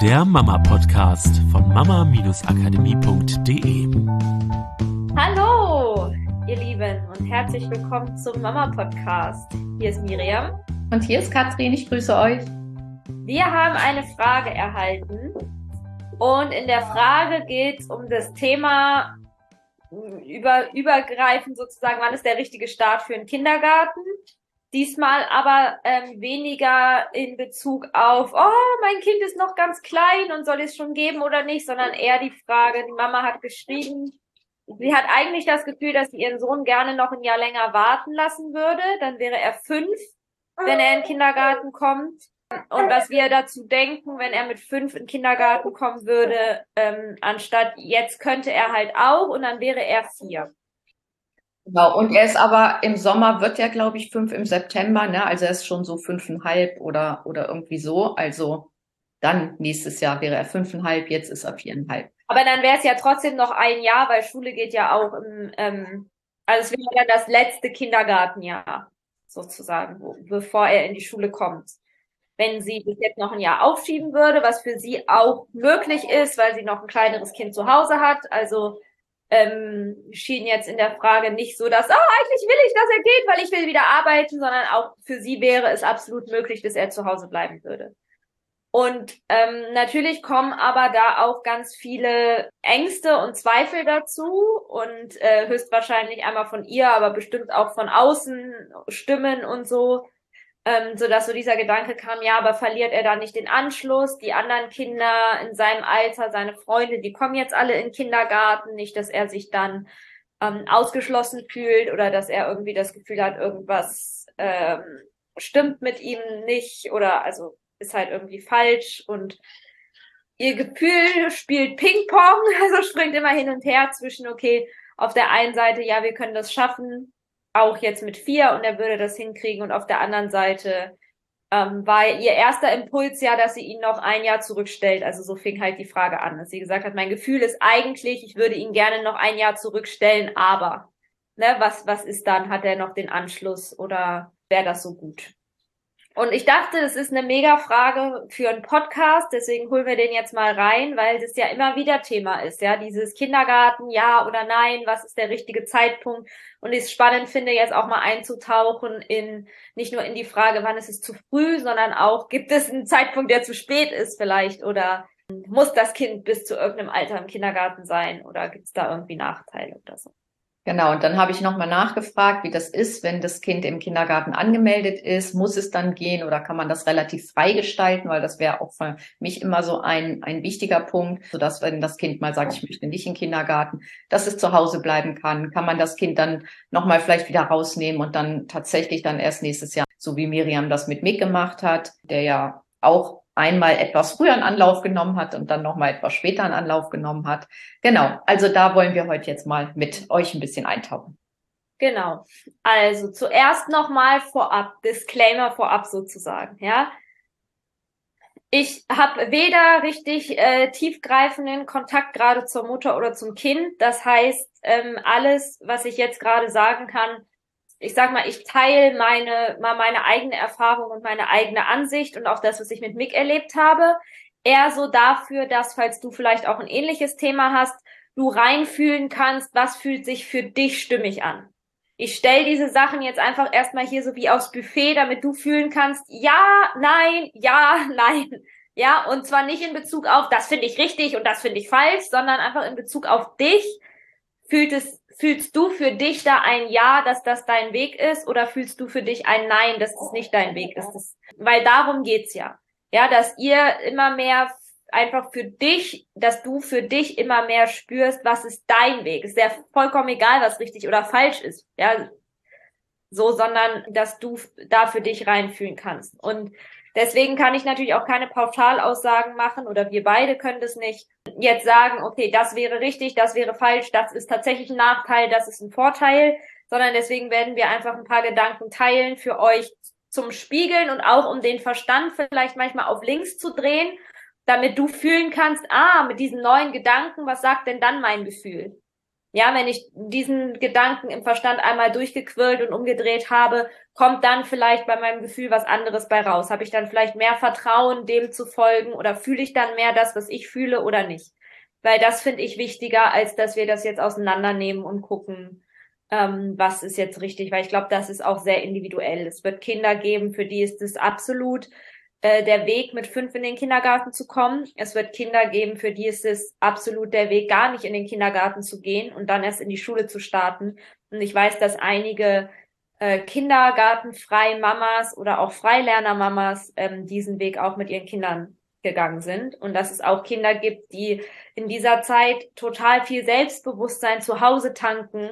der Mama-Podcast von mama-akademie.de. Hallo, ihr Lieben, und herzlich willkommen zum Mama-Podcast. Hier ist Miriam. Und hier ist Katrin, ich grüße euch. Wir haben eine Frage erhalten. Und in der Frage geht es um das Thema über, übergreifend sozusagen, wann ist der richtige Start für einen Kindergarten? Diesmal aber ähm, weniger in Bezug auf, oh, mein Kind ist noch ganz klein und soll es schon geben oder nicht, sondern eher die Frage, die Mama hat geschrieben, sie hat eigentlich das Gefühl, dass sie ihren Sohn gerne noch ein Jahr länger warten lassen würde. Dann wäre er fünf, wenn er in den Kindergarten kommt. Und was wir dazu denken, wenn er mit fünf in den Kindergarten kommen würde, ähm, anstatt jetzt könnte er halt auch und dann wäre er vier. Genau, und er ist aber im Sommer wird er, glaube ich, fünf im September, ne? Also er ist schon so fünfeinhalb oder, oder irgendwie so. Also dann nächstes Jahr wäre er fünfeinhalb, jetzt ist er viereinhalb. Aber dann wäre es ja trotzdem noch ein Jahr, weil Schule geht ja auch im, ähm, also es wäre dann das letzte Kindergartenjahr sozusagen, wo, bevor er in die Schule kommt. Wenn sie bis jetzt noch ein Jahr aufschieben würde, was für sie auch möglich ist, weil sie noch ein kleineres Kind zu Hause hat, also ähm, schien jetzt in der Frage nicht so, dass, oh, eigentlich will ich, dass er geht, weil ich will wieder arbeiten, sondern auch für sie wäre es absolut möglich, dass er zu Hause bleiben würde. Und ähm, natürlich kommen aber da auch ganz viele Ängste und Zweifel dazu und äh, höchstwahrscheinlich einmal von ihr, aber bestimmt auch von außen Stimmen und so, ähm, so dass so dieser Gedanke kam, ja, aber verliert er da nicht den Anschluss? Die anderen Kinder in seinem Alter, seine Freunde, die kommen jetzt alle in den Kindergarten, nicht, dass er sich dann ähm, ausgeschlossen fühlt oder dass er irgendwie das Gefühl hat, irgendwas ähm, stimmt mit ihm nicht oder also ist halt irgendwie falsch. Und ihr Gefühl spielt Ping-Pong, also springt immer hin und her zwischen, okay, auf der einen Seite, ja, wir können das schaffen, auch jetzt mit vier und er würde das hinkriegen. Und auf der anderen Seite ähm, war ihr erster Impuls ja, dass sie ihn noch ein Jahr zurückstellt. Also so fing halt die Frage an, dass sie gesagt hat, mein Gefühl ist eigentlich, ich würde ihn gerne noch ein Jahr zurückstellen, aber ne, was, was ist dann? Hat er noch den Anschluss oder wäre das so gut? Und ich dachte, das ist eine mega Frage für einen Podcast, deswegen holen wir den jetzt mal rein, weil das ja immer wieder Thema ist, ja, dieses Kindergarten, ja oder nein, was ist der richtige Zeitpunkt? Und ich es spannend finde, jetzt auch mal einzutauchen in, nicht nur in die Frage, wann ist es zu früh, sondern auch, gibt es einen Zeitpunkt, der zu spät ist vielleicht oder muss das Kind bis zu irgendeinem Alter im Kindergarten sein oder gibt es da irgendwie Nachteile oder so? Genau, und dann habe ich nochmal nachgefragt, wie das ist, wenn das Kind im Kindergarten angemeldet ist. Muss es dann gehen oder kann man das relativ frei gestalten? Weil das wäre auch für mich immer so ein, ein wichtiger Punkt, sodass wenn das Kind mal sagt, ich möchte nicht in den Kindergarten, dass es zu Hause bleiben kann. Kann man das Kind dann nochmal vielleicht wieder rausnehmen und dann tatsächlich dann erst nächstes Jahr, so wie Miriam das mit Mick gemacht hat, der ja auch einmal etwas früher einen Anlauf genommen hat und dann nochmal etwas später einen Anlauf genommen hat. Genau, also da wollen wir heute jetzt mal mit euch ein bisschen eintauchen. Genau. Also zuerst nochmal vorab, Disclaimer vorab sozusagen, ja. Ich habe weder richtig äh, tiefgreifenden Kontakt gerade zur Mutter oder zum Kind. Das heißt, ähm, alles, was ich jetzt gerade sagen kann, ich sag mal, ich teile meine, mal meine eigene Erfahrung und meine eigene Ansicht und auch das, was ich mit Mick erlebt habe. Eher so dafür, dass, falls du vielleicht auch ein ähnliches Thema hast, du reinfühlen kannst, was fühlt sich für dich stimmig an. Ich stell diese Sachen jetzt einfach erstmal hier so wie aufs Buffet, damit du fühlen kannst, ja, nein, ja, nein. Ja, und zwar nicht in Bezug auf, das finde ich richtig und das finde ich falsch, sondern einfach in Bezug auf dich. Fühlt es Fühlst du für dich da ein Ja, dass das dein Weg ist, oder fühlst du für dich ein Nein, dass das nicht dein Weg ist? Das, weil darum geht's ja. Ja, dass ihr immer mehr einfach für dich, dass du für dich immer mehr spürst, was ist dein Weg. Ist ja vollkommen egal, was richtig oder falsch ist. Ja, so, sondern dass du da für dich reinfühlen kannst. Und Deswegen kann ich natürlich auch keine Pauschalaussagen machen oder wir beide können das nicht. Jetzt sagen, okay, das wäre richtig, das wäre falsch, das ist tatsächlich ein Nachteil, das ist ein Vorteil, sondern deswegen werden wir einfach ein paar Gedanken teilen für euch zum Spiegeln und auch um den Verstand vielleicht manchmal auf links zu drehen, damit du fühlen kannst, ah, mit diesen neuen Gedanken, was sagt denn dann mein Gefühl? Ja, wenn ich diesen Gedanken im Verstand einmal durchgequirlt und umgedreht habe, kommt dann vielleicht bei meinem Gefühl was anderes bei raus. Habe ich dann vielleicht mehr Vertrauen, dem zu folgen oder fühle ich dann mehr das, was ich fühle oder nicht? Weil das finde ich wichtiger, als dass wir das jetzt auseinandernehmen und gucken, ähm, was ist jetzt richtig. Weil ich glaube, das ist auch sehr individuell. Es wird Kinder geben, für die ist es absolut äh, der Weg, mit fünf in den Kindergarten zu kommen. Es wird Kinder geben, für die ist es absolut der Weg, gar nicht in den Kindergarten zu gehen und dann erst in die Schule zu starten. Und ich weiß, dass einige äh, kindergartenfrei Mamas oder auch Freilerner-Mamas ähm, diesen Weg auch mit ihren Kindern gegangen sind und dass es auch Kinder gibt, die in dieser Zeit total viel Selbstbewusstsein zu Hause tanken,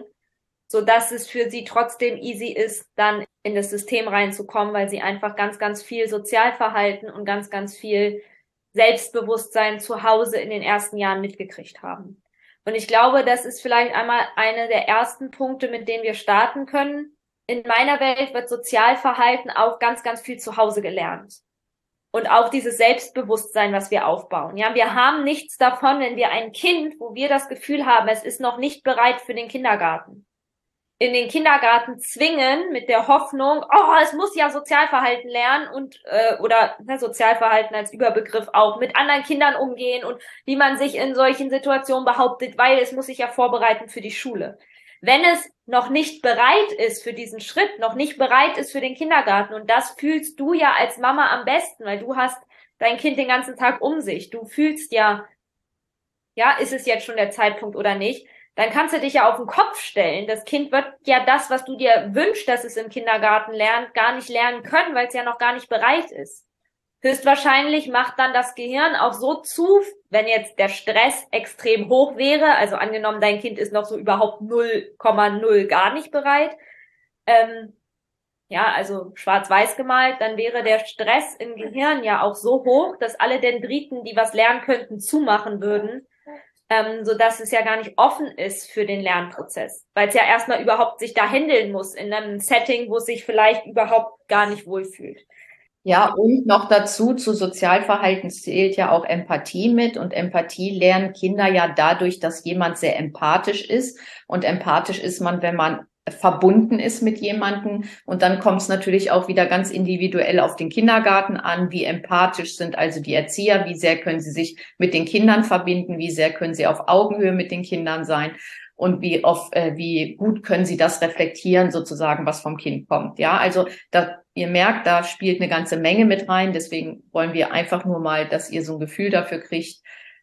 so dass es für sie trotzdem easy ist, dann in das System reinzukommen, weil sie einfach ganz, ganz viel Sozialverhalten und ganz, ganz viel Selbstbewusstsein zu Hause in den ersten Jahren mitgekriegt haben. Und ich glaube, das ist vielleicht einmal eine der ersten Punkte, mit denen wir starten können. In meiner Welt wird Sozialverhalten auch ganz, ganz viel zu Hause gelernt. Und auch dieses Selbstbewusstsein, was wir aufbauen. Ja, wir haben nichts davon, wenn wir ein Kind, wo wir das Gefühl haben, es ist noch nicht bereit für den Kindergarten in den Kindergarten zwingen mit der Hoffnung, oh, es muss ja Sozialverhalten lernen und äh, oder ne, Sozialverhalten als Überbegriff auch mit anderen Kindern umgehen und wie man sich in solchen Situationen behauptet, weil es muss sich ja vorbereiten für die Schule. Wenn es noch nicht bereit ist für diesen Schritt, noch nicht bereit ist für den Kindergarten und das fühlst du ja als Mama am besten, weil du hast dein Kind den ganzen Tag um sich. Du fühlst ja, ja, ist es jetzt schon der Zeitpunkt oder nicht? Dann kannst du dich ja auf den Kopf stellen. Das Kind wird ja das, was du dir wünschst, dass es im Kindergarten lernt, gar nicht lernen können, weil es ja noch gar nicht bereit ist. Höchstwahrscheinlich macht dann das Gehirn auch so zu, wenn jetzt der Stress extrem hoch wäre, also angenommen, dein Kind ist noch so überhaupt 0,0 gar nicht bereit, ähm, ja, also schwarz-weiß gemalt, dann wäre der Stress im Gehirn ja auch so hoch, dass alle Dendriten, die was lernen könnten, zumachen würden ähm, so dass es ja gar nicht offen ist für den Lernprozess, weil es ja erstmal überhaupt sich da handeln muss in einem Setting, wo es sich vielleicht überhaupt gar nicht wohlfühlt. Ja, und noch dazu, zu Sozialverhalten zählt ja auch Empathie mit. Und Empathie lernen Kinder ja dadurch, dass jemand sehr empathisch ist. Und empathisch ist man, wenn man verbunden ist mit jemandem. Und dann kommt es natürlich auch wieder ganz individuell auf den Kindergarten an. Wie empathisch sind also die Erzieher? Wie sehr können sie sich mit den Kindern verbinden? Wie sehr können sie auf Augenhöhe mit den Kindern sein? Und wie oft, äh, wie gut können sie das reflektieren, sozusagen, was vom Kind kommt? Ja, also da, ihr merkt, da spielt eine ganze Menge mit rein. Deswegen wollen wir einfach nur mal, dass ihr so ein Gefühl dafür kriegt,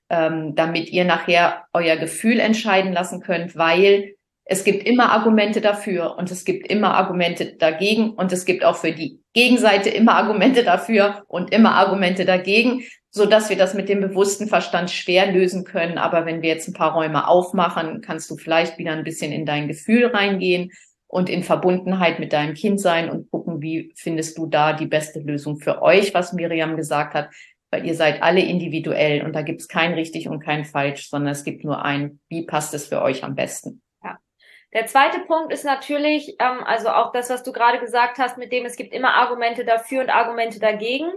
ähm, damit ihr nachher euer Gefühl entscheiden lassen könnt, weil es gibt immer Argumente dafür und es gibt immer Argumente dagegen und es gibt auch für die Gegenseite immer Argumente dafür und immer Argumente dagegen, so dass wir das mit dem bewussten Verstand schwer lösen können. Aber wenn wir jetzt ein paar Räume aufmachen, kannst du vielleicht wieder ein bisschen in dein Gefühl reingehen und in Verbundenheit mit deinem Kind sein und gucken, wie findest du da die beste Lösung für euch, was Miriam gesagt hat, weil ihr seid alle individuell und da gibt es kein richtig und kein falsch, sondern es gibt nur ein, wie passt es für euch am besten. Der zweite Punkt ist natürlich, ähm, also auch das, was du gerade gesagt hast, mit dem es gibt immer Argumente dafür und Argumente dagegen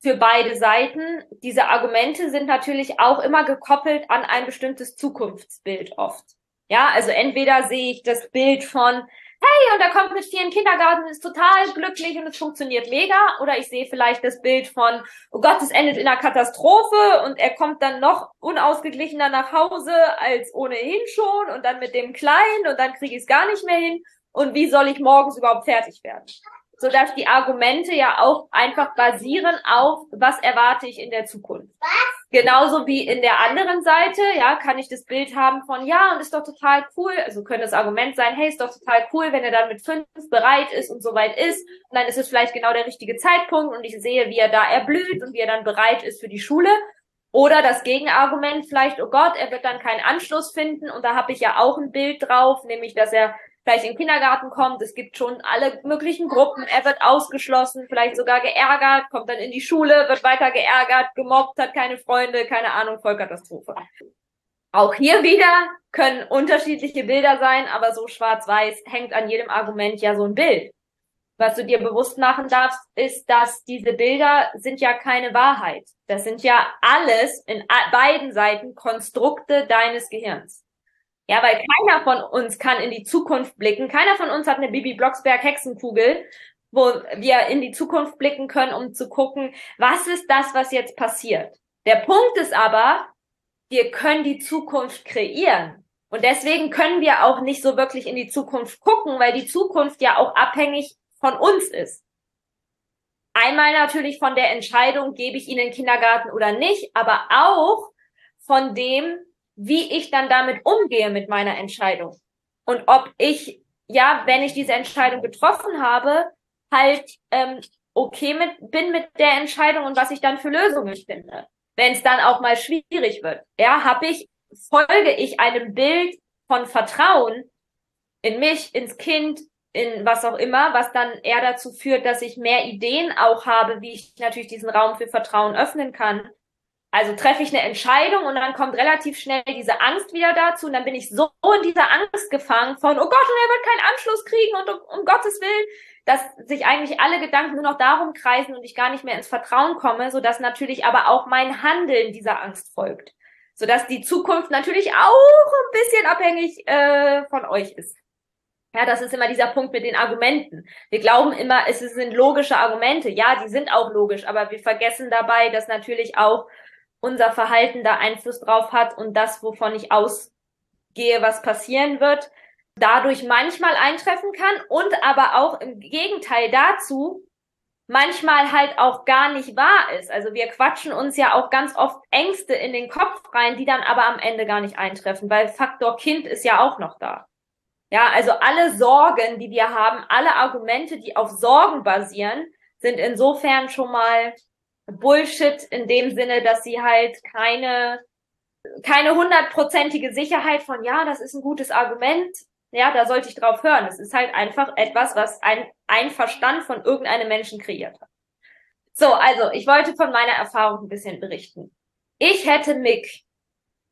für beide Seiten. Diese Argumente sind natürlich auch immer gekoppelt an ein bestimmtes Zukunftsbild oft. Ja, also entweder sehe ich das Bild von, hey, und er kommt mit den Kindergarten, ist total glücklich und es funktioniert mega. Oder ich sehe vielleicht das Bild von, oh Gott, es endet in einer Katastrophe und er kommt dann noch unausgeglichener nach Hause als ohnehin schon und dann mit dem Kleinen und dann kriege ich es gar nicht mehr hin. Und wie soll ich morgens überhaupt fertig werden? Sodass die Argumente ja auch einfach basieren auf, was erwarte ich in der Zukunft. Was? Genauso wie in der anderen Seite, ja, kann ich das Bild haben von, ja, und ist doch total cool, also könnte das Argument sein, hey, ist doch total cool, wenn er dann mit fünf bereit ist und soweit ist, und dann ist es vielleicht genau der richtige Zeitpunkt und ich sehe, wie er da erblüht und wie er dann bereit ist für die Schule. Oder das Gegenargument vielleicht, oh Gott, er wird dann keinen Anschluss finden und da habe ich ja auch ein Bild drauf, nämlich dass er vielleicht den Kindergarten kommt, es gibt schon alle möglichen Gruppen, er wird ausgeschlossen, vielleicht sogar geärgert, kommt dann in die Schule, wird weiter geärgert, gemobbt, hat keine Freunde, keine Ahnung, Vollkatastrophe. Auch hier wieder können unterschiedliche Bilder sein, aber so schwarz-weiß hängt an jedem Argument ja so ein Bild. Was du dir bewusst machen darfst, ist, dass diese Bilder sind ja keine Wahrheit. Das sind ja alles in beiden Seiten Konstrukte deines Gehirns. Ja, weil keiner von uns kann in die Zukunft blicken. Keiner von uns hat eine Bibi Blocksberg Hexenkugel, wo wir in die Zukunft blicken können, um zu gucken, was ist das, was jetzt passiert. Der Punkt ist aber, wir können die Zukunft kreieren. Und deswegen können wir auch nicht so wirklich in die Zukunft gucken, weil die Zukunft ja auch abhängig von uns ist. Einmal natürlich von der Entscheidung, gebe ich ihn in den Kindergarten oder nicht, aber auch von dem, wie ich dann damit umgehe mit meiner Entscheidung. Und ob ich, ja, wenn ich diese Entscheidung getroffen habe, halt ähm, okay mit, bin mit der Entscheidung und was ich dann für Lösungen finde. Wenn es dann auch mal schwierig wird. Ja, habe ich, folge ich einem Bild von Vertrauen in mich, ins Kind, in was auch immer, was dann eher dazu führt, dass ich mehr Ideen auch habe, wie ich natürlich diesen Raum für Vertrauen öffnen kann. Also treffe ich eine Entscheidung und dann kommt relativ schnell diese Angst wieder dazu und dann bin ich so in dieser Angst gefangen von, oh Gott, und er wird keinen Anschluss kriegen und um, um Gottes Willen, dass sich eigentlich alle Gedanken nur noch darum kreisen und ich gar nicht mehr ins Vertrauen komme, so dass natürlich aber auch mein Handeln dieser Angst folgt. Sodass die Zukunft natürlich auch ein bisschen abhängig äh, von euch ist. Ja, das ist immer dieser Punkt mit den Argumenten. Wir glauben immer, es sind logische Argumente. Ja, die sind auch logisch, aber wir vergessen dabei, dass natürlich auch unser Verhalten da Einfluss drauf hat und das, wovon ich ausgehe, was passieren wird, dadurch manchmal eintreffen kann und aber auch im Gegenteil dazu manchmal halt auch gar nicht wahr ist. Also wir quatschen uns ja auch ganz oft Ängste in den Kopf rein, die dann aber am Ende gar nicht eintreffen, weil Faktor Kind ist ja auch noch da. Ja, also alle Sorgen, die wir haben, alle Argumente, die auf Sorgen basieren, sind insofern schon mal Bullshit in dem Sinne, dass sie halt keine keine hundertprozentige Sicherheit von ja, das ist ein gutes Argument, ja, da sollte ich drauf hören. Es ist halt einfach etwas, was ein, ein Verstand von irgendeinem Menschen kreiert hat. So, also ich wollte von meiner Erfahrung ein bisschen berichten. Ich hätte Mick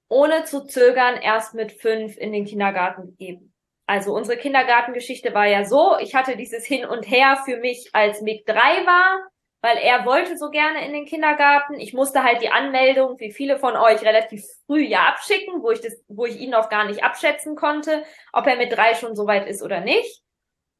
ohne zu zögern erst mit fünf in den Kindergarten gegeben. Also unsere Kindergartengeschichte war ja so, ich hatte dieses Hin und Her für mich, als Mick drei war, weil er wollte so gerne in den Kindergarten. Ich musste halt die Anmeldung, wie viele von euch, relativ früh ja abschicken, wo ich das, wo ich ihn noch gar nicht abschätzen konnte, ob er mit drei schon so weit ist oder nicht.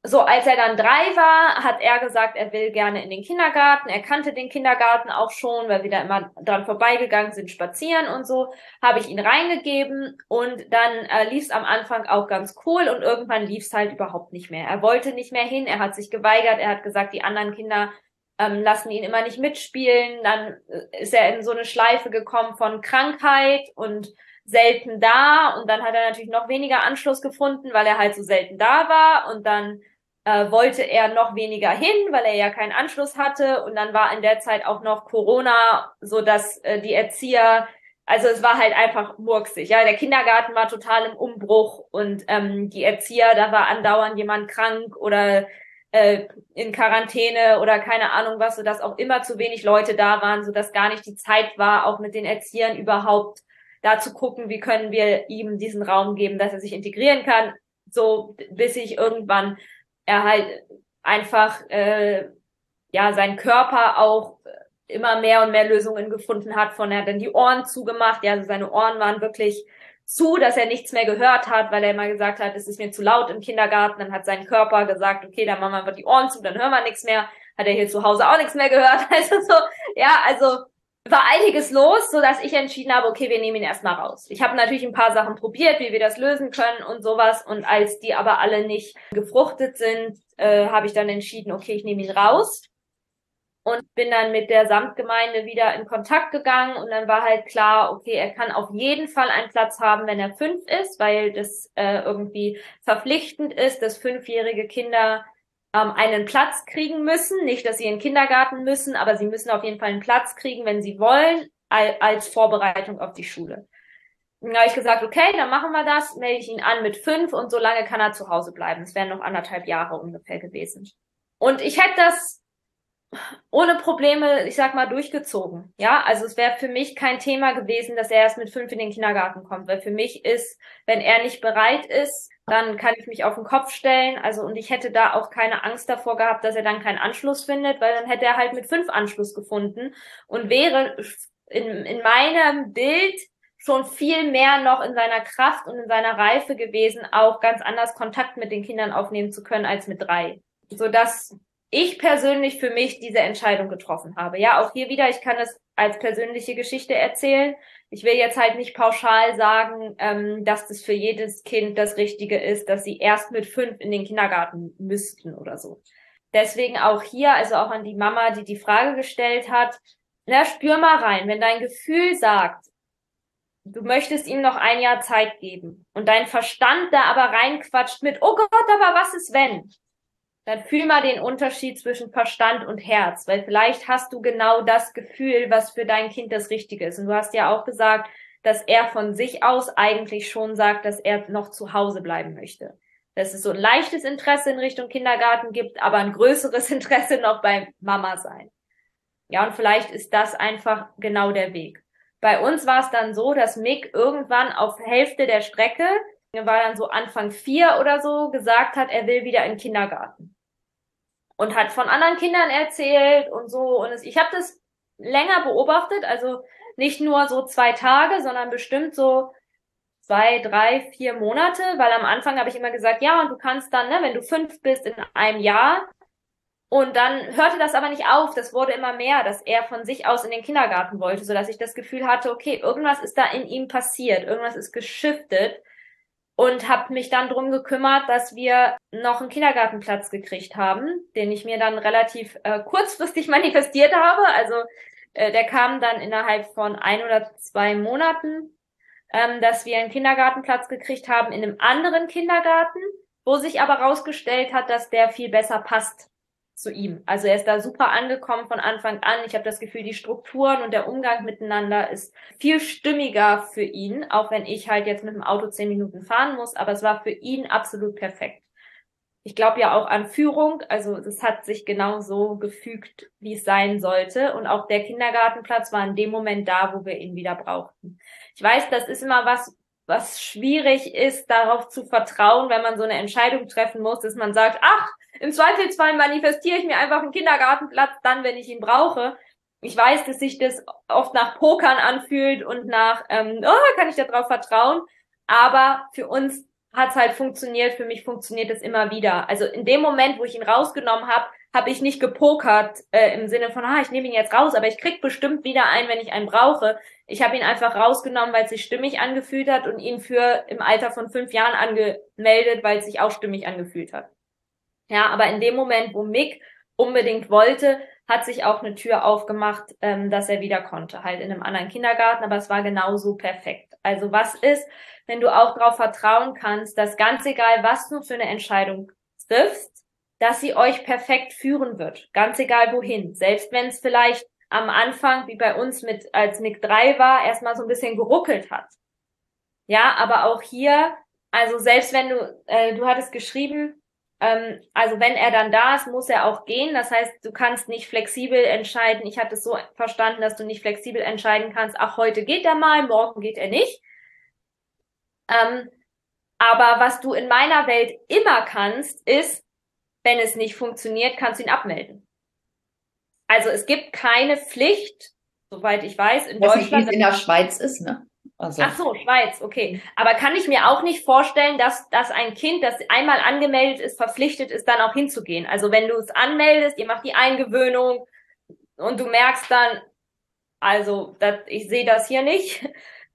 So, als er dann drei war, hat er gesagt, er will gerne in den Kindergarten. Er kannte den Kindergarten auch schon, weil wir da immer dran vorbeigegangen sind, spazieren und so. Habe ich ihn reingegeben und dann äh, lief es am Anfang auch ganz cool und irgendwann lief es halt überhaupt nicht mehr. Er wollte nicht mehr hin, er hat sich geweigert, er hat gesagt, die anderen Kinder ähm, lassen ihn immer nicht mitspielen. Dann äh, ist er in so eine Schleife gekommen von Krankheit und selten da. Und dann hat er natürlich noch weniger Anschluss gefunden, weil er halt so selten da war. Und dann äh, wollte er noch weniger hin, weil er ja keinen Anschluss hatte. Und dann war in der Zeit auch noch Corona, so dass äh, die Erzieher also es war halt einfach murksig. Ja, der Kindergarten war total im Umbruch und ähm, die Erzieher, da war andauernd jemand krank oder äh, in Quarantäne oder keine Ahnung was, so dass auch immer zu wenig Leute da waren, so dass gar nicht die Zeit war, auch mit den Erziehern überhaupt da zu gucken, wie können wir ihm diesen Raum geben, dass er sich integrieren kann, so bis ich irgendwann er halt einfach äh, ja seinen Körper auch immer mehr und mehr Lösungen gefunden hat, von er hat dann die Ohren zugemacht, ja, also seine Ohren waren wirklich zu, dass er nichts mehr gehört hat, weil er immer gesagt hat, es ist mir zu laut im Kindergarten. Dann hat sein Körper gesagt, okay, dann machen wir einfach die Ohren zu, dann hören wir nichts mehr. Hat er hier zu Hause auch nichts mehr gehört. Also so, ja, also war einiges los, so dass ich entschieden habe, okay, wir nehmen ihn erstmal raus. Ich habe natürlich ein paar Sachen probiert, wie wir das lösen können und sowas. Und als die aber alle nicht gefruchtet sind, äh, habe ich dann entschieden, okay, ich nehme ihn raus und bin dann mit der Samtgemeinde wieder in Kontakt gegangen und dann war halt klar, okay, er kann auf jeden Fall einen Platz haben, wenn er fünf ist, weil das äh, irgendwie verpflichtend ist, dass fünfjährige Kinder ähm, einen Platz kriegen müssen. Nicht, dass sie in den Kindergarten müssen, aber sie müssen auf jeden Fall einen Platz kriegen, wenn sie wollen, als Vorbereitung auf die Schule. Dann habe ich gesagt, okay, dann machen wir das, melde ich ihn an mit fünf und so lange kann er zu Hause bleiben. Es wären noch anderthalb Jahre ungefähr gewesen. Und ich hätte das ohne Probleme, ich sag mal, durchgezogen. Ja, also es wäre für mich kein Thema gewesen, dass er erst mit fünf in den Kindergarten kommt, weil für mich ist, wenn er nicht bereit ist, dann kann ich mich auf den Kopf stellen. Also und ich hätte da auch keine Angst davor gehabt, dass er dann keinen Anschluss findet, weil dann hätte er halt mit fünf Anschluss gefunden und wäre in, in meinem Bild schon viel mehr noch in seiner Kraft und in seiner Reife gewesen, auch ganz anders Kontakt mit den Kindern aufnehmen zu können als mit drei. Sodass ich persönlich für mich diese Entscheidung getroffen habe. Ja, auch hier wieder, ich kann es als persönliche Geschichte erzählen. Ich will jetzt halt nicht pauschal sagen, ähm, dass das für jedes Kind das Richtige ist, dass sie erst mit fünf in den Kindergarten müssten oder so. Deswegen auch hier, also auch an die Mama, die die Frage gestellt hat, na, spür mal rein, wenn dein Gefühl sagt, du möchtest ihm noch ein Jahr Zeit geben und dein Verstand da aber reinquatscht mit, oh Gott, aber was ist wenn? Dann fühl mal den Unterschied zwischen Verstand und Herz, weil vielleicht hast du genau das Gefühl, was für dein Kind das Richtige ist. Und du hast ja auch gesagt, dass er von sich aus eigentlich schon sagt, dass er noch zu Hause bleiben möchte. Dass es so ein leichtes Interesse in Richtung Kindergarten gibt, aber ein größeres Interesse noch beim Mama sein. Ja, und vielleicht ist das einfach genau der Weg. Bei uns war es dann so, dass Mick irgendwann auf Hälfte der Strecke, er war dann so Anfang vier oder so, gesagt hat, er will wieder in den Kindergarten. Und hat von anderen Kindern erzählt und so. Und es, ich habe das länger beobachtet, also nicht nur so zwei Tage, sondern bestimmt so zwei, drei, vier Monate, weil am Anfang habe ich immer gesagt, ja, und du kannst dann, ne, wenn du fünf bist in einem Jahr, und dann hörte das aber nicht auf. Das wurde immer mehr, dass er von sich aus in den Kindergarten wollte, so dass ich das Gefühl hatte, okay, irgendwas ist da in ihm passiert, irgendwas ist geschiftet und habe mich dann drum gekümmert, dass wir noch einen Kindergartenplatz gekriegt haben, den ich mir dann relativ äh, kurzfristig manifestiert habe. Also äh, der kam dann innerhalb von ein oder zwei Monaten, ähm, dass wir einen Kindergartenplatz gekriegt haben in einem anderen Kindergarten, wo sich aber rausgestellt hat, dass der viel besser passt zu ihm. Also er ist da super angekommen von Anfang an. Ich habe das Gefühl, die Strukturen und der Umgang miteinander ist viel stimmiger für ihn, auch wenn ich halt jetzt mit dem Auto zehn Minuten fahren muss, aber es war für ihn absolut perfekt. Ich glaube ja auch an Führung, also es hat sich genau so gefügt, wie es sein sollte. Und auch der Kindergartenplatz war in dem Moment da, wo wir ihn wieder brauchten. Ich weiß, das ist immer was, was schwierig ist, darauf zu vertrauen, wenn man so eine Entscheidung treffen muss, dass man sagt, ach, im Zweifelsfall manifestiere ich mir einfach einen Kindergartenplatz dann, wenn ich ihn brauche. Ich weiß, dass sich das oft nach Pokern anfühlt und nach, ähm, oh, kann ich darauf vertrauen? Aber für uns hat es halt funktioniert, für mich funktioniert es immer wieder. Also in dem Moment, wo ich ihn rausgenommen habe, habe ich nicht gepokert äh, im Sinne von, ah, ich nehme ihn jetzt raus, aber ich krieg bestimmt wieder einen, wenn ich einen brauche. Ich habe ihn einfach rausgenommen, weil es sich stimmig angefühlt hat und ihn für im Alter von fünf Jahren angemeldet, weil es sich auch stimmig angefühlt hat. Ja, aber in dem Moment, wo Mick unbedingt wollte, hat sich auch eine Tür aufgemacht, ähm, dass er wieder konnte, halt in einem anderen Kindergarten, aber es war genauso perfekt. Also was ist, wenn du auch darauf vertrauen kannst, dass ganz egal, was du für eine Entscheidung triffst, dass sie euch perfekt führen wird, ganz egal wohin. Selbst wenn es vielleicht am Anfang, wie bei uns mit, als Nick 3 war, erstmal so ein bisschen geruckelt hat. Ja, aber auch hier, also selbst wenn du, äh, du hattest geschrieben, ähm, also wenn er dann da ist, muss er auch gehen. Das heißt, du kannst nicht flexibel entscheiden. Ich hatte es so verstanden, dass du nicht flexibel entscheiden kannst, ach, heute geht er mal, morgen geht er nicht. Ähm, aber was du in meiner Welt immer kannst, ist, wenn es nicht funktioniert, kannst du ihn abmelden. Also es gibt keine Pflicht, soweit ich weiß, in Deutschland. Nicht, wie es in der Schweiz ist, ne? Also. Ach so, Schweiz, okay. Aber kann ich mir auch nicht vorstellen, dass, dass ein Kind, das einmal angemeldet ist, verpflichtet ist, dann auch hinzugehen. Also wenn du es anmeldest, ihr macht die Eingewöhnung und du merkst dann, also das, ich sehe das hier nicht,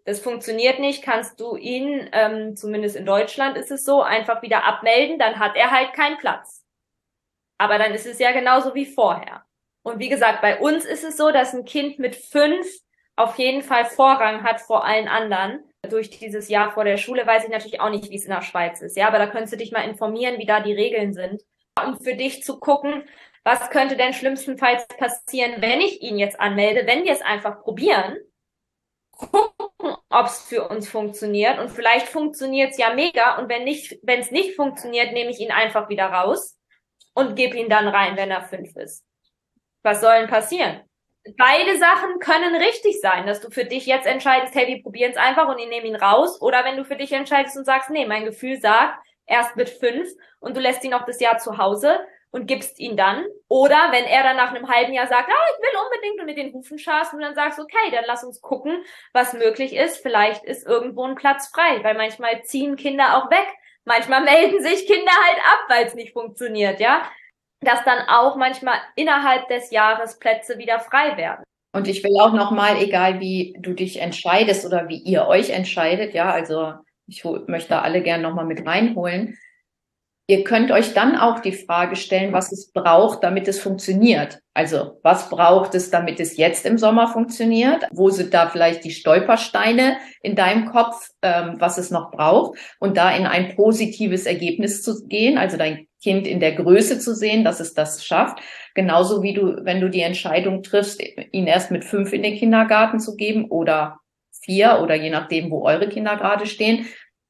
das funktioniert nicht, kannst du ihn, ähm, zumindest in Deutschland ist es so, einfach wieder abmelden, dann hat er halt keinen Platz. Aber dann ist es ja genauso wie vorher. Und wie gesagt, bei uns ist es so, dass ein Kind mit fünf auf jeden Fall Vorrang hat vor allen anderen. Durch dieses Jahr vor der Schule weiß ich natürlich auch nicht, wie es in der Schweiz ist. Ja, aber da könntest du dich mal informieren, wie da die Regeln sind. Um für dich zu gucken, was könnte denn schlimmstenfalls passieren, wenn ich ihn jetzt anmelde, wenn wir es einfach probieren, gucken, ob es für uns funktioniert. Und vielleicht funktioniert es ja mega. Und wenn nicht, wenn es nicht funktioniert, nehme ich ihn einfach wieder raus und gebe ihn dann rein, wenn er fünf ist. Was soll denn passieren? Beide Sachen können richtig sein, dass du für dich jetzt entscheidest, hey, wir probieren es einfach und ich nehme ihn raus. Oder wenn du für dich entscheidest und sagst, nee, mein Gefühl sagt, erst mit fünf und du lässt ihn noch das Jahr zu Hause und gibst ihn dann. Oder wenn er dann nach einem halben Jahr sagt, ah, ich will unbedingt und mit den Hufen scharst und dann sagst, okay, dann lass uns gucken, was möglich ist. Vielleicht ist irgendwo ein Platz frei, weil manchmal ziehen Kinder auch weg. Manchmal melden sich Kinder halt ab, weil es nicht funktioniert, ja. Dass dann auch manchmal innerhalb des Jahres Plätze wieder frei werden. Und ich will auch nochmal, egal wie du dich entscheidest oder wie ihr euch entscheidet, ja, also ich möchte alle gerne nochmal mit reinholen. Ihr könnt euch dann auch die Frage stellen, was es braucht, damit es funktioniert. Also was braucht es, damit es jetzt im Sommer funktioniert? Wo sind da vielleicht die Stolpersteine in deinem Kopf, ähm, was es noch braucht? Und da in ein positives Ergebnis zu gehen, also dein Kind in der Größe zu sehen, dass es das schafft. Genauso wie du, wenn du die Entscheidung triffst, ihn erst mit fünf in den Kindergarten zu geben oder vier oder je nachdem, wo eure Kinder gerade stehen,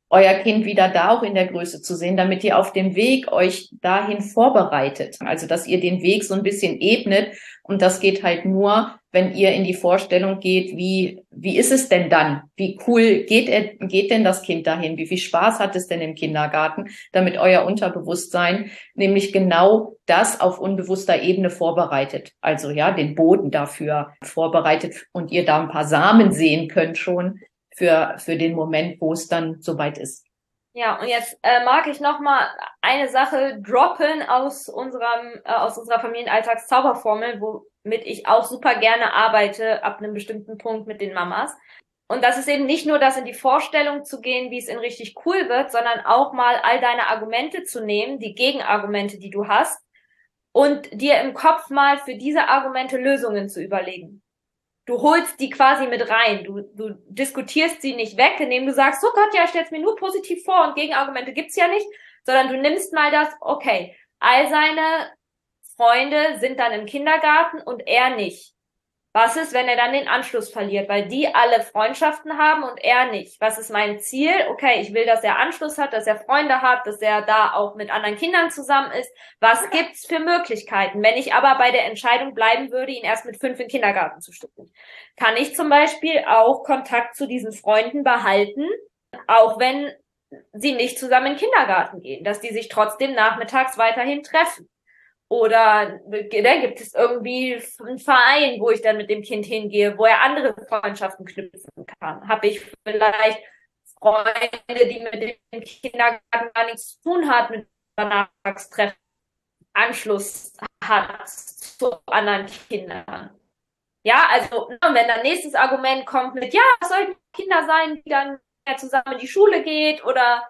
euer Kind wieder da auch in der Größe zu sehen, damit ihr auf dem Weg euch dahin vorbereitet. Also, dass ihr den Weg so ein bisschen ebnet. Und das geht halt nur, wenn ihr in die Vorstellung geht, wie, wie ist es denn dann? Wie cool geht, er, geht denn das Kind dahin? Wie viel Spaß hat es denn im Kindergarten? Damit euer Unterbewusstsein nämlich genau das auf unbewusster Ebene vorbereitet. Also, ja, den Boden dafür vorbereitet und ihr da ein paar Samen sehen könnt schon, für, für den Moment, wo es dann soweit ist. Ja, und jetzt äh, mag ich noch mal eine Sache droppen aus unserem äh, aus unserer Familienalltagszauberformel, womit ich auch super gerne arbeite ab einem bestimmten Punkt mit den Mamas. Und das ist eben nicht nur das in die Vorstellung zu gehen, wie es in richtig cool wird, sondern auch mal all deine Argumente zu nehmen, die Gegenargumente, die du hast, und dir im Kopf mal für diese Argumente Lösungen zu überlegen du holst die quasi mit rein. Du, du diskutierst sie nicht weg, indem du sagst, so Gott, ja, stell's mir nur positiv vor und Gegenargumente gibt's ja nicht, sondern du nimmst mal das, okay, all seine Freunde sind dann im Kindergarten und er nicht. Was ist, wenn er dann den Anschluss verliert, weil die alle Freundschaften haben und er nicht? Was ist mein Ziel? Okay, ich will, dass er Anschluss hat, dass er Freunde hat, dass er da auch mit anderen Kindern zusammen ist. Was gibt's für Möglichkeiten? Wenn ich aber bei der Entscheidung bleiben würde, ihn erst mit fünf in den Kindergarten zu stecken, kann ich zum Beispiel auch Kontakt zu diesen Freunden behalten, auch wenn sie nicht zusammen in den Kindergarten gehen, dass die sich trotzdem nachmittags weiterhin treffen. Oder da gibt es irgendwie einen Verein, wo ich dann mit dem Kind hingehe, wo er andere Freundschaften knüpfen kann. Habe ich vielleicht Freunde, die mit dem Kindergarten gar nichts zu tun hat, mit Nachmittagstreffen Anschluss hat zu anderen Kindern. Ja, also wenn dann nächstes Argument kommt mit, ja, es sollten Kinder sein, die dann zusammen in die Schule geht oder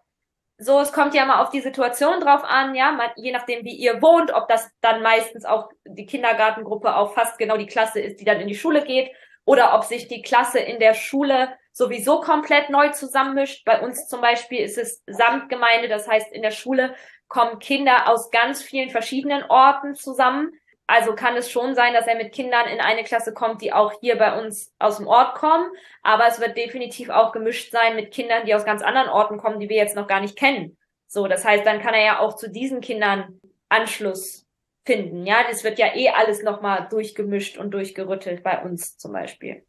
so, es kommt ja mal auf die Situation drauf an, ja, je nachdem, wie ihr wohnt, ob das dann meistens auch die Kindergartengruppe auch fast genau die Klasse ist, die dann in die Schule geht, oder ob sich die Klasse in der Schule sowieso komplett neu zusammenmischt. Bei uns zum Beispiel ist es Samtgemeinde, das heißt, in der Schule kommen Kinder aus ganz vielen verschiedenen Orten zusammen. Also kann es schon sein, dass er mit Kindern in eine Klasse kommt, die auch hier bei uns aus dem Ort kommen. Aber es wird definitiv auch gemischt sein mit Kindern, die aus ganz anderen Orten kommen, die wir jetzt noch gar nicht kennen. So, das heißt, dann kann er ja auch zu diesen Kindern Anschluss finden. Ja, das wird ja eh alles nochmal durchgemischt und durchgerüttelt bei uns zum Beispiel.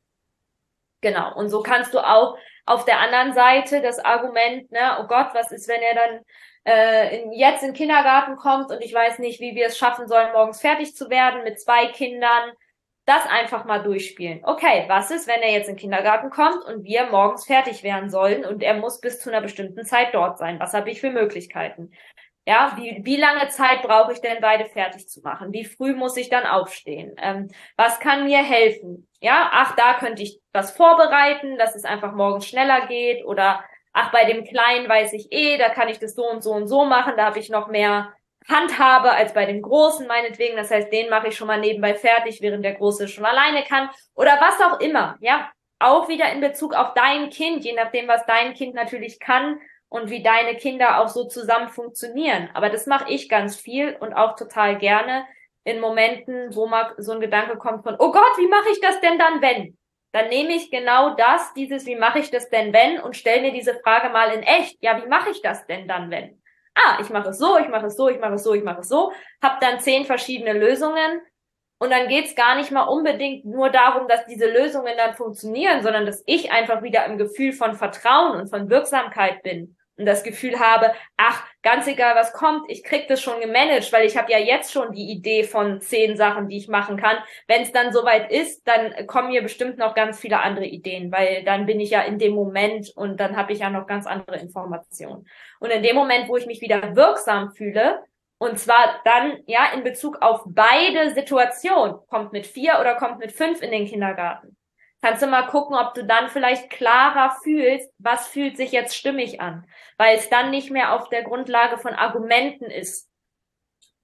Genau. Und so kannst du auch auf der anderen Seite das Argument, ne, oh Gott, was ist, wenn er dann äh, in, jetzt in den Kindergarten kommt und ich weiß nicht, wie wir es schaffen sollen, morgens fertig zu werden mit zwei Kindern, das einfach mal durchspielen. Okay, was ist, wenn er jetzt in den Kindergarten kommt und wir morgens fertig werden sollen und er muss bis zu einer bestimmten Zeit dort sein? Was habe ich für Möglichkeiten? Ja, wie, wie lange Zeit brauche ich denn, beide fertig zu machen? Wie früh muss ich dann aufstehen? Ähm, was kann mir helfen? Ja, ach, da könnte ich was vorbereiten, dass es einfach morgens schneller geht oder ach, bei dem Kleinen weiß ich eh, da kann ich das so und so und so machen, da habe ich noch mehr Handhabe als bei dem Großen meinetwegen. Das heißt, den mache ich schon mal nebenbei fertig, während der Große schon alleine kann oder was auch immer. Ja, auch wieder in Bezug auf dein Kind, je nachdem, was dein Kind natürlich kann und wie deine Kinder auch so zusammen funktionieren. Aber das mache ich ganz viel und auch total gerne in Momenten, wo mal so ein Gedanke kommt von, oh Gott, wie mache ich das denn dann, wenn? Dann nehme ich genau das, dieses, wie mache ich das denn wenn, und stelle mir diese Frage mal in echt. Ja, wie mache ich das denn dann wenn? Ah, ich mache es so, ich mache es so, ich mache es so, ich mache es so, habe dann zehn verschiedene Lösungen und dann geht's gar nicht mal unbedingt nur darum, dass diese Lösungen dann funktionieren, sondern dass ich einfach wieder im Gefühl von Vertrauen und von Wirksamkeit bin und das Gefühl habe, ach, ganz egal was kommt, ich krieg das schon gemanagt, weil ich habe ja jetzt schon die Idee von zehn Sachen, die ich machen kann. Wenn es dann soweit ist, dann kommen mir bestimmt noch ganz viele andere Ideen, weil dann bin ich ja in dem Moment und dann habe ich ja noch ganz andere Informationen. Und in dem Moment, wo ich mich wieder wirksam fühle, und zwar dann, ja, in Bezug auf beide Situationen, kommt mit vier oder kommt mit fünf in den Kindergarten kannst du mal gucken, ob du dann vielleicht klarer fühlst, was fühlt sich jetzt stimmig an, weil es dann nicht mehr auf der Grundlage von Argumenten ist.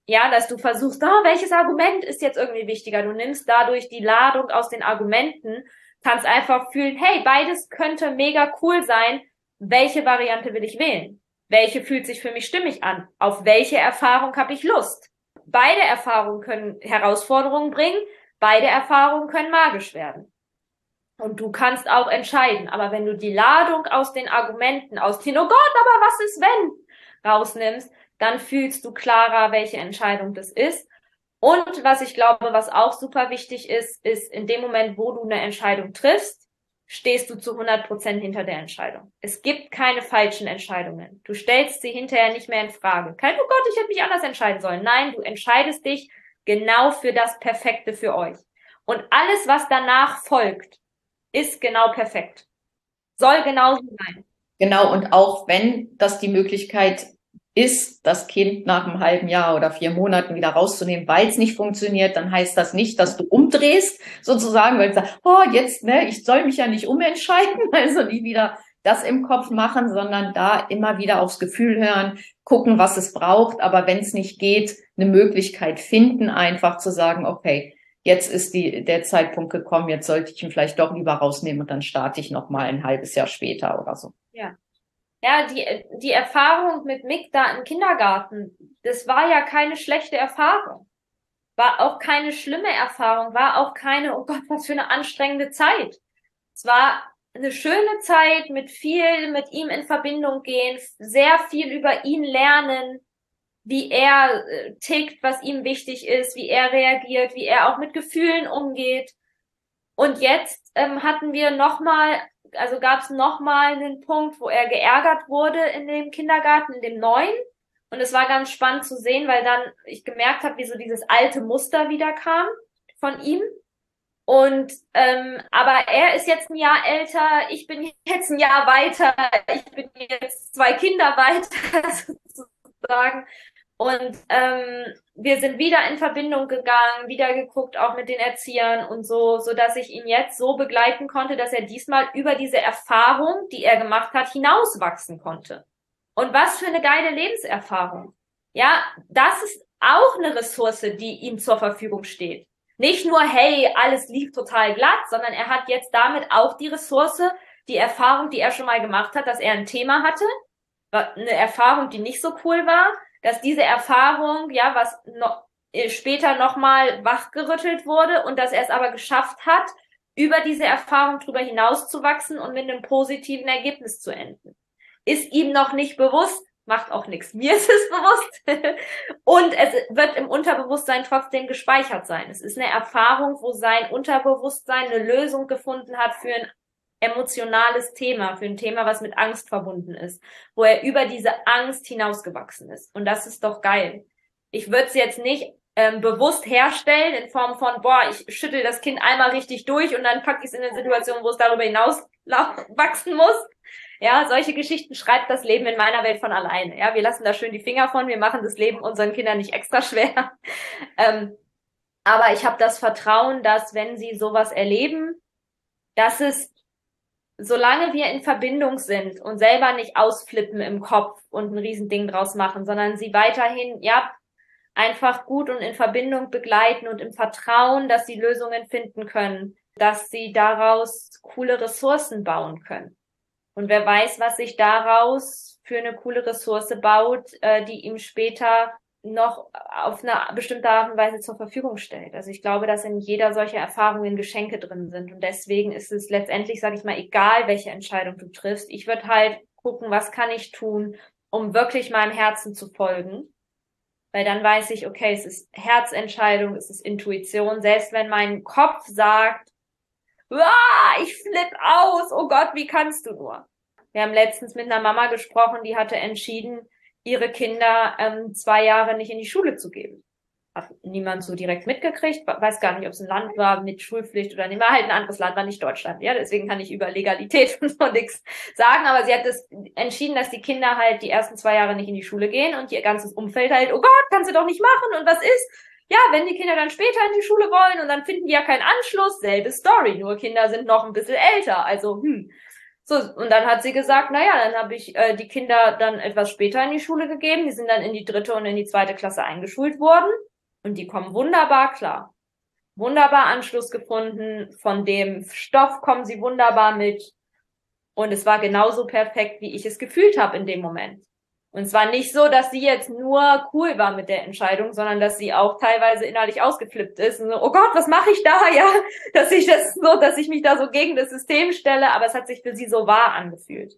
Ja, dass du versuchst, oh, welches Argument ist jetzt irgendwie wichtiger? Du nimmst dadurch die Ladung aus den Argumenten, kannst einfach fühlen, hey, beides könnte mega cool sein. Welche Variante will ich wählen? Welche fühlt sich für mich stimmig an? Auf welche Erfahrung habe ich Lust? Beide Erfahrungen können Herausforderungen bringen, beide Erfahrungen können magisch werden. Und du kannst auch entscheiden. Aber wenn du die Ladung aus den Argumenten, aus den, oh Gott, aber was ist wenn, rausnimmst, dann fühlst du klarer, welche Entscheidung das ist. Und was ich glaube, was auch super wichtig ist, ist in dem Moment, wo du eine Entscheidung triffst, stehst du zu 100 Prozent hinter der Entscheidung. Es gibt keine falschen Entscheidungen. Du stellst sie hinterher nicht mehr in Frage. Kein, oh Gott, ich hätte mich anders entscheiden sollen. Nein, du entscheidest dich genau für das Perfekte für euch. Und alles, was danach folgt, ist genau perfekt. Soll genauso sein. Genau, und auch wenn das die Möglichkeit ist, das Kind nach einem halben Jahr oder vier Monaten wieder rauszunehmen, weil es nicht funktioniert, dann heißt das nicht, dass du umdrehst, sozusagen, weil du sagst, oh, jetzt, ne, ich soll mich ja nicht umentscheiden, also nicht wieder das im Kopf machen, sondern da immer wieder aufs Gefühl hören, gucken, was es braucht, aber wenn es nicht geht, eine Möglichkeit finden, einfach zu sagen, okay, jetzt ist die, der Zeitpunkt gekommen, jetzt sollte ich ihn vielleicht doch lieber rausnehmen und dann starte ich noch mal ein halbes Jahr später oder so. Ja. Ja, die, die Erfahrung mit Mick da im Kindergarten, das war ja keine schlechte Erfahrung. War auch keine schlimme Erfahrung, war auch keine, oh Gott, was für eine anstrengende Zeit. Es war eine schöne Zeit mit viel mit ihm in Verbindung gehen, sehr viel über ihn lernen, wie er äh, tickt, was ihm wichtig ist, wie er reagiert, wie er auch mit Gefühlen umgeht. Und jetzt ähm, hatten wir nochmal, also gab es nochmal einen Punkt, wo er geärgert wurde in dem Kindergarten, in dem neuen. Und es war ganz spannend zu sehen, weil dann ich gemerkt habe, wie so dieses alte Muster wieder kam von ihm. Und ähm, aber er ist jetzt ein Jahr älter, ich bin jetzt ein Jahr weiter, ich bin jetzt zwei Kinder weiter sozusagen. Und ähm, wir sind wieder in Verbindung gegangen, wieder geguckt, auch mit den Erziehern und so, so dass ich ihn jetzt so begleiten konnte, dass er diesmal über diese Erfahrung, die er gemacht hat, hinauswachsen konnte. Und was für eine geile Lebenserfahrung. Ja, das ist auch eine Ressource, die ihm zur Verfügung steht. Nicht nur, hey, alles lief total glatt, sondern er hat jetzt damit auch die Ressource, die Erfahrung, die er schon mal gemacht hat, dass er ein Thema hatte, eine Erfahrung, die nicht so cool war, dass diese Erfahrung, ja, was noch, äh, später nochmal wachgerüttelt wurde und dass er es aber geschafft hat, über diese Erfahrung drüber hinaus zu wachsen und mit einem positiven Ergebnis zu enden. Ist ihm noch nicht bewusst, macht auch nichts. Mir ist es bewusst. und es wird im Unterbewusstsein trotzdem gespeichert sein. Es ist eine Erfahrung, wo sein Unterbewusstsein eine Lösung gefunden hat für ein emotionales Thema, für ein Thema, was mit Angst verbunden ist, wo er über diese Angst hinausgewachsen ist. Und das ist doch geil. Ich würde es jetzt nicht ähm, bewusst herstellen in Form von, boah, ich schüttel das Kind einmal richtig durch und dann packe ich es in eine Situation, wo es darüber hinaus wachsen muss. Ja, solche Geschichten schreibt das Leben in meiner Welt von alleine. Ja, wir lassen da schön die Finger von, wir machen das Leben unseren Kindern nicht extra schwer. ähm, aber ich habe das Vertrauen, dass wenn sie sowas erleben, dass es solange wir in Verbindung sind und selber nicht ausflippen im Kopf und ein Riesending draus machen, sondern sie weiterhin, ja, einfach gut und in Verbindung begleiten und im Vertrauen, dass sie Lösungen finden können, dass sie daraus coole Ressourcen bauen können. Und wer weiß, was sich daraus für eine coole Ressource baut, äh, die ihm später noch auf eine bestimmte Art und Weise zur Verfügung stellt. Also ich glaube, dass in jeder solcher Erfahrungen Geschenke drin sind. Und deswegen ist es letztendlich, sage ich mal, egal, welche Entscheidung du triffst. Ich würde halt gucken, was kann ich tun, um wirklich meinem Herzen zu folgen. Weil dann weiß ich, okay, es ist Herzentscheidung, es ist Intuition. Selbst wenn mein Kopf sagt, ich flipp aus, oh Gott, wie kannst du nur? Wir haben letztens mit einer Mama gesprochen, die hatte entschieden, ihre Kinder ähm, zwei Jahre nicht in die Schule zu geben. Hat niemand so direkt mitgekriegt, weiß gar nicht, ob es ein Land war mit Schulpflicht oder nicht. War halt ein anderes Land, war nicht Deutschland. Ja, deswegen kann ich über Legalität und so nichts sagen. Aber sie hat das entschieden, dass die Kinder halt die ersten zwei Jahre nicht in die Schule gehen und ihr ganzes Umfeld halt, oh Gott, kannst du doch nicht machen und was ist? Ja, wenn die Kinder dann später in die Schule wollen und dann finden die ja keinen Anschluss, selbe Story, nur Kinder sind noch ein bisschen älter. Also, hm. So, und dann hat sie gesagt, na ja, dann habe ich äh, die Kinder dann etwas später in die Schule gegeben. Die sind dann in die dritte und in die zweite Klasse eingeschult worden. Und die kommen wunderbar klar. Wunderbar Anschluss gefunden. Von dem Stoff kommen sie wunderbar mit. Und es war genauso perfekt, wie ich es gefühlt habe in dem Moment. Und es war nicht so, dass sie jetzt nur cool war mit der Entscheidung, sondern dass sie auch teilweise innerlich ausgeflippt ist. Und so, oh Gott, was mache ich da? Ja, dass ich das so, dass ich mich da so gegen das System stelle, aber es hat sich für sie so wahr angefühlt.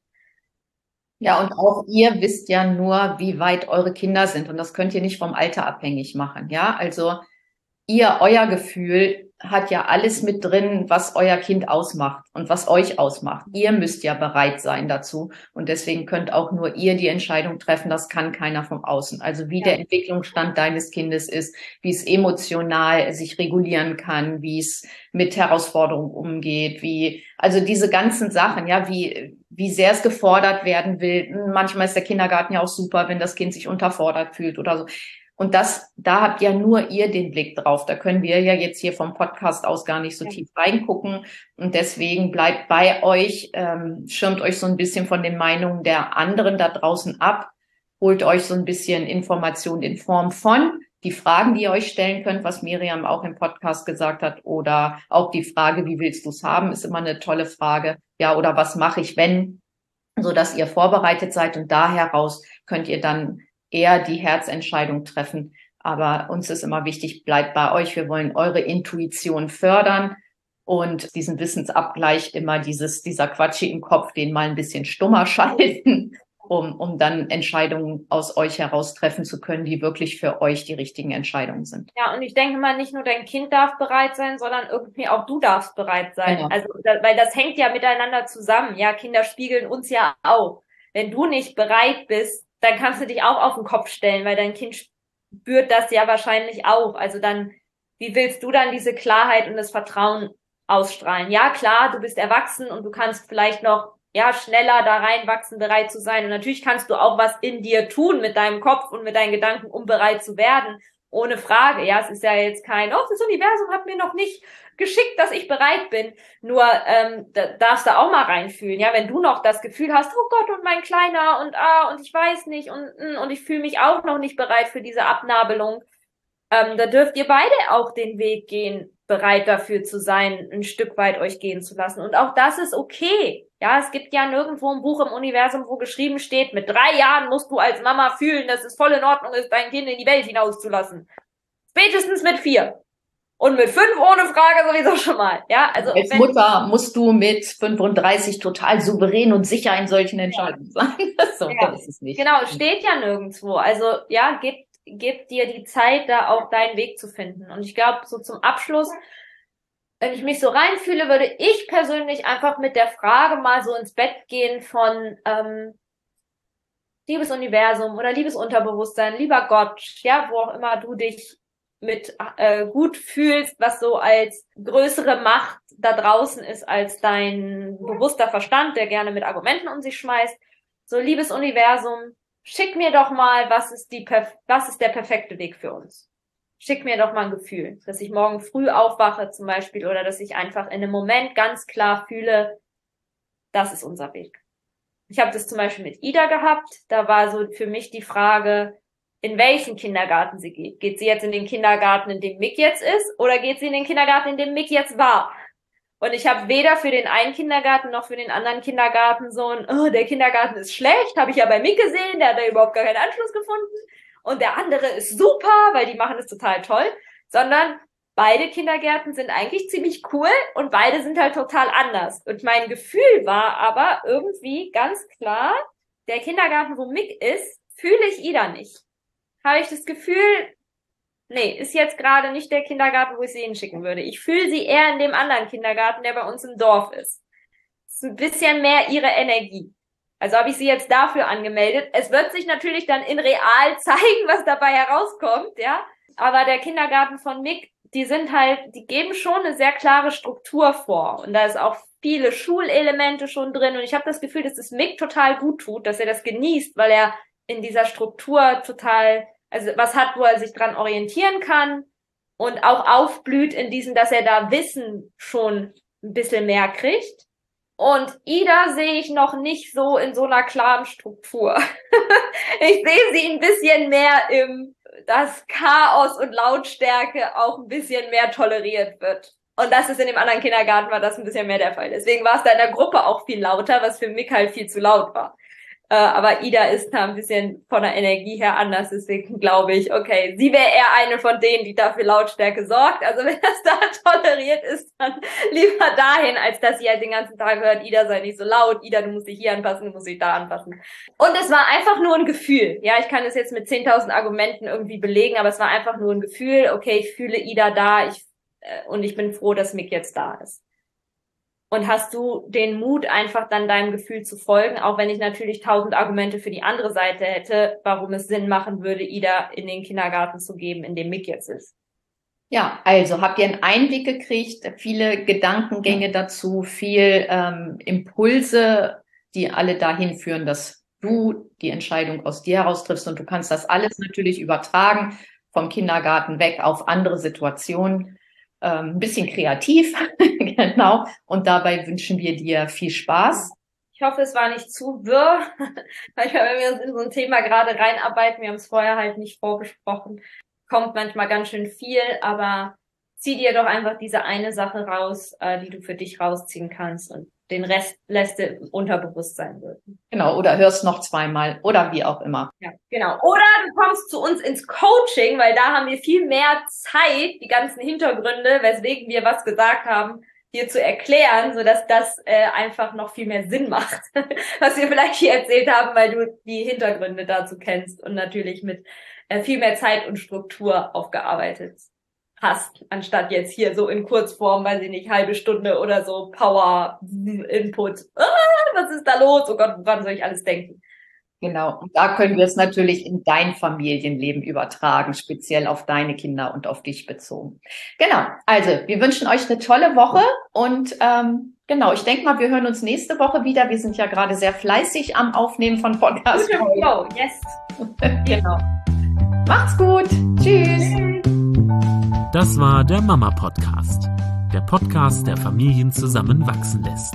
Ja, und auch ihr wisst ja nur, wie weit eure Kinder sind. Und das könnt ihr nicht vom Alter abhängig machen. Ja, also ihr, euer Gefühl hat ja alles mit drin, was euer Kind ausmacht und was euch ausmacht. Ihr müsst ja bereit sein dazu. Und deswegen könnt auch nur ihr die Entscheidung treffen. Das kann keiner vom Außen. Also wie ja. der Entwicklungsstand deines Kindes ist, wie es emotional sich regulieren kann, wie es mit Herausforderungen umgeht, wie, also diese ganzen Sachen, ja, wie, wie sehr es gefordert werden will. Manchmal ist der Kindergarten ja auch super, wenn das Kind sich unterfordert fühlt oder so. Und das, da habt ja nur ihr den Blick drauf. Da können wir ja jetzt hier vom Podcast aus gar nicht so tief reingucken. Und deswegen bleibt bei euch, ähm, schirmt euch so ein bisschen von den Meinungen der anderen da draußen ab, holt euch so ein bisschen Information in Form von die Fragen, die ihr euch stellen könnt, was Miriam auch im Podcast gesagt hat, oder auch die Frage, wie willst du es haben, ist immer eine tolle Frage. Ja, oder was mache ich, wenn, so dass ihr vorbereitet seid und da heraus könnt ihr dann eher die Herzentscheidung treffen. Aber uns ist immer wichtig, bleibt bei euch. Wir wollen eure Intuition fördern und diesen Wissensabgleich immer dieses, dieser Quatschi im Kopf, den mal ein bisschen stummer schalten, um, um dann Entscheidungen aus euch heraus treffen zu können, die wirklich für euch die richtigen Entscheidungen sind. Ja, und ich denke mal, nicht nur dein Kind darf bereit sein, sondern irgendwie auch du darfst bereit sein. Genau. Also, weil das hängt ja miteinander zusammen. Ja, Kinder spiegeln uns ja auch. Wenn du nicht bereit bist, dann kannst du dich auch auf den Kopf stellen, weil dein Kind spürt das ja wahrscheinlich auch. Also dann, wie willst du dann diese Klarheit und das Vertrauen ausstrahlen? Ja, klar, du bist erwachsen und du kannst vielleicht noch ja schneller da reinwachsen, bereit zu sein. Und natürlich kannst du auch was in dir tun mit deinem Kopf und mit deinen Gedanken, um bereit zu werden. Ohne Frage. Ja, es ist ja jetzt kein, oh, das Universum hat mir noch nicht geschickt, dass ich bereit bin. Nur ähm, da darfst du auch mal reinfühlen, ja, wenn du noch das Gefühl hast, oh Gott und mein Kleiner und ah und ich weiß nicht und mm, und ich fühle mich auch noch nicht bereit für diese Abnabelung. Ähm, da dürft ihr beide auch den Weg gehen, bereit dafür zu sein, ein Stück weit euch gehen zu lassen. Und auch das ist okay. Ja, es gibt ja nirgendwo ein Buch im Universum, wo geschrieben steht, mit drei Jahren musst du als Mama fühlen, dass es voll in Ordnung ist, dein Kind in die Welt hinauszulassen. Spätestens mit vier. Und mit fünf ohne Frage sowieso schon mal. Ja, also als Mutter musst du mit 35 total souverän und sicher in solchen Entscheidungen sein. so, ja. ist es nicht. Genau, steht ja nirgendwo. Also ja, gib, gib dir die Zeit, da auch deinen Weg zu finden. Und ich glaube, so zum Abschluss, wenn ich mich so reinfühle, würde ich persönlich einfach mit der Frage mal so ins Bett gehen von ähm, liebes Universum oder liebes Unterbewusstsein, lieber Gott, ja, wo auch immer du dich mit äh, gut fühlst, was so als größere Macht da draußen ist als dein bewusster Verstand, der gerne mit Argumenten um sich schmeißt. So, liebes Universum, schick mir doch mal, was ist die, was ist der perfekte Weg für uns? Schick mir doch mal ein Gefühl, dass ich morgen früh aufwache zum Beispiel oder dass ich einfach in einem Moment ganz klar fühle, das ist unser Weg. Ich habe das zum Beispiel mit Ida gehabt. Da war so für mich die Frage, in welchen Kindergarten sie geht. Geht sie jetzt in den Kindergarten, in dem Mick jetzt ist, oder geht sie in den Kindergarten, in dem Mick jetzt war? Und ich habe weder für den einen Kindergarten noch für den anderen Kindergarten so ein, oh, der Kindergarten ist schlecht, habe ich ja bei Mick gesehen, der hat da überhaupt gar keinen Anschluss gefunden. Und der andere ist super, weil die machen es total toll. Sondern beide Kindergärten sind eigentlich ziemlich cool und beide sind halt total anders. Und mein Gefühl war aber irgendwie ganz klar, der Kindergarten, wo Mick ist, fühle ich Ida nicht habe ich das Gefühl, nee, ist jetzt gerade nicht der Kindergarten, wo ich sie hinschicken würde. Ich fühle sie eher in dem anderen Kindergarten, der bei uns im Dorf ist. ist ein bisschen mehr ihre Energie. Also habe ich sie jetzt dafür angemeldet. Es wird sich natürlich dann in real zeigen, was dabei herauskommt, ja. Aber der Kindergarten von Mick, die sind halt, die geben schon eine sehr klare Struktur vor. Und da ist auch viele Schulelemente schon drin. Und ich habe das Gefühl, dass es Mick total gut tut, dass er das genießt, weil er in dieser Struktur total, also was hat, wo er sich dran orientieren kann und auch aufblüht in diesem, dass er da Wissen schon ein bisschen mehr kriegt. Und Ida sehe ich noch nicht so in so einer klaren Struktur. ich sehe sie ein bisschen mehr im, dass Chaos und Lautstärke auch ein bisschen mehr toleriert wird. Und das ist in dem anderen Kindergarten war das ein bisschen mehr der Fall. Deswegen war es da in der Gruppe auch viel lauter, was für Mick halt viel zu laut war. Äh, aber Ida ist da ein bisschen von der Energie her anders. Deswegen glaube ich, okay, sie wäre eher eine von denen, die dafür Lautstärke sorgt. Also wenn das da toleriert ist, dann lieber dahin, als dass sie halt den ganzen Tag hört, Ida sei nicht so laut, Ida, du musst dich hier anpassen, du musst dich da anpassen. Und es war einfach nur ein Gefühl. Ja, ich kann es jetzt mit 10.000 Argumenten irgendwie belegen, aber es war einfach nur ein Gefühl. Okay, ich fühle Ida da, ich, äh, und ich bin froh, dass Mick jetzt da ist. Und hast du den Mut, einfach dann deinem Gefühl zu folgen, auch wenn ich natürlich tausend Argumente für die andere Seite hätte, warum es Sinn machen würde, Ida in den Kindergarten zu geben, in dem Mick jetzt ist. Ja, also habt ihr einen Einblick gekriegt, viele Gedankengänge dazu, viel ähm, Impulse, die alle dahin führen, dass du die Entscheidung aus dir heraus triffst und du kannst das alles natürlich übertragen vom Kindergarten weg auf andere Situationen. Ähm, ein bisschen kreativ, genau. Und dabei wünschen wir dir viel Spaß. Ich hoffe, es war nicht zu wirr. manchmal, wenn wir uns in so ein Thema gerade reinarbeiten, wir haben es vorher halt nicht vorbesprochen, kommt manchmal ganz schön viel, aber zieh dir doch einfach diese eine Sache raus, äh, die du für dich rausziehen kannst und den Rest lässt du Unterbewusstsein wirken. Genau, oder hörst noch zweimal oder wie auch immer. Ja, genau. Oder du kommst zu uns ins Coaching, weil da haben wir viel mehr Zeit, die ganzen Hintergründe, weswegen wir was gesagt haben, dir zu erklären, so dass das äh, einfach noch viel mehr Sinn macht, was wir vielleicht hier erzählt haben, weil du die Hintergründe dazu kennst und natürlich mit äh, viel mehr Zeit und Struktur aufgearbeitet hast, anstatt jetzt hier so in Kurzform, weiß ich nicht, halbe Stunde oder so Power Input. Ah, was ist da los? Oh Gott, woran soll ich alles denken? Genau. Und da können wir es natürlich in dein Familienleben übertragen, speziell auf deine Kinder und auf dich bezogen. Genau. Also, wir wünschen euch eine tolle Woche und ähm, genau, ich denke mal, wir hören uns nächste Woche wieder. Wir sind ja gerade sehr fleißig am Aufnehmen von Podcasts. Flow, yes. genau. Macht's gut. Tschüss. Das war der Mama Podcast. Der Podcast, der Familien zusammenwachsen lässt.